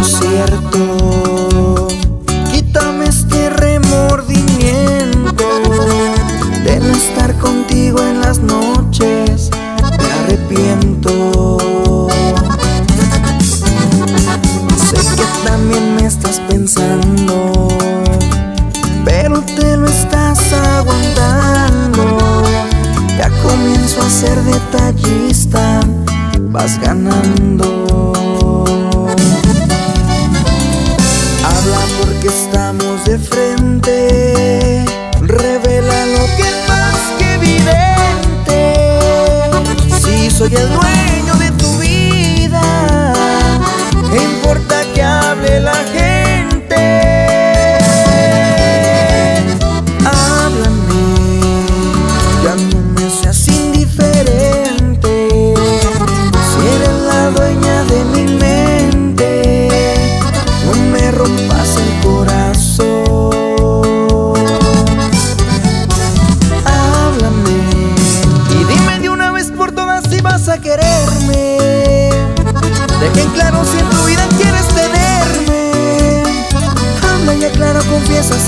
cierto. Quítame este remordimiento de no estar contigo en las noches. Me arrepiento. Sé que también me estás pensando, pero te lo estás aguantando. Ya comienzo a ser detallista, vas ganando. De frente. Revela lo que es más que evidente. Si soy el dueño de tu vida, ¿qué importa que hable la gente? Háblame, ya no me seas indiferente.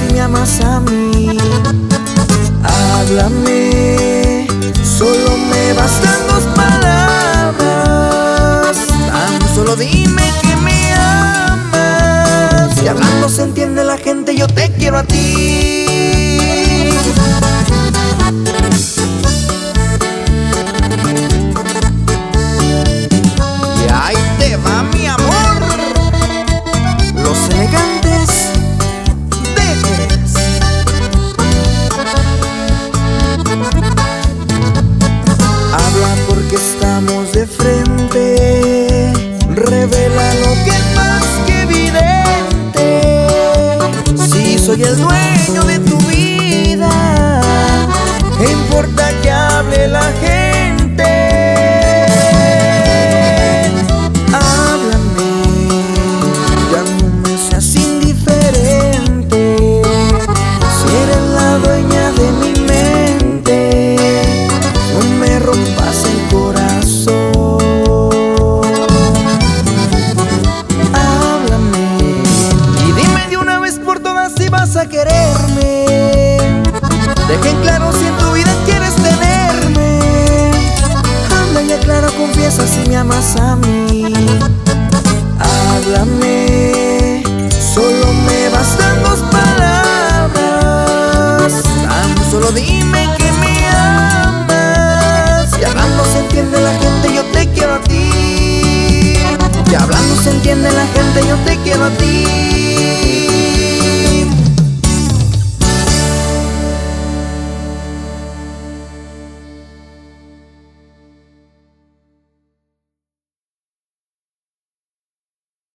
Si me amas a mí. Soy el dueño de tu vida, ¿qué importa quererme. Dejen claro si en tu vida quieres tenerme. Habla y aclara, confiesa si me amas a mí. Háblame, solo me bastan dos palabras. Tan solo dime que me amas. Y hablando se entiende la gente, yo te quiero a ti. Y hablando se entiende la gente, yo te quiero a ti.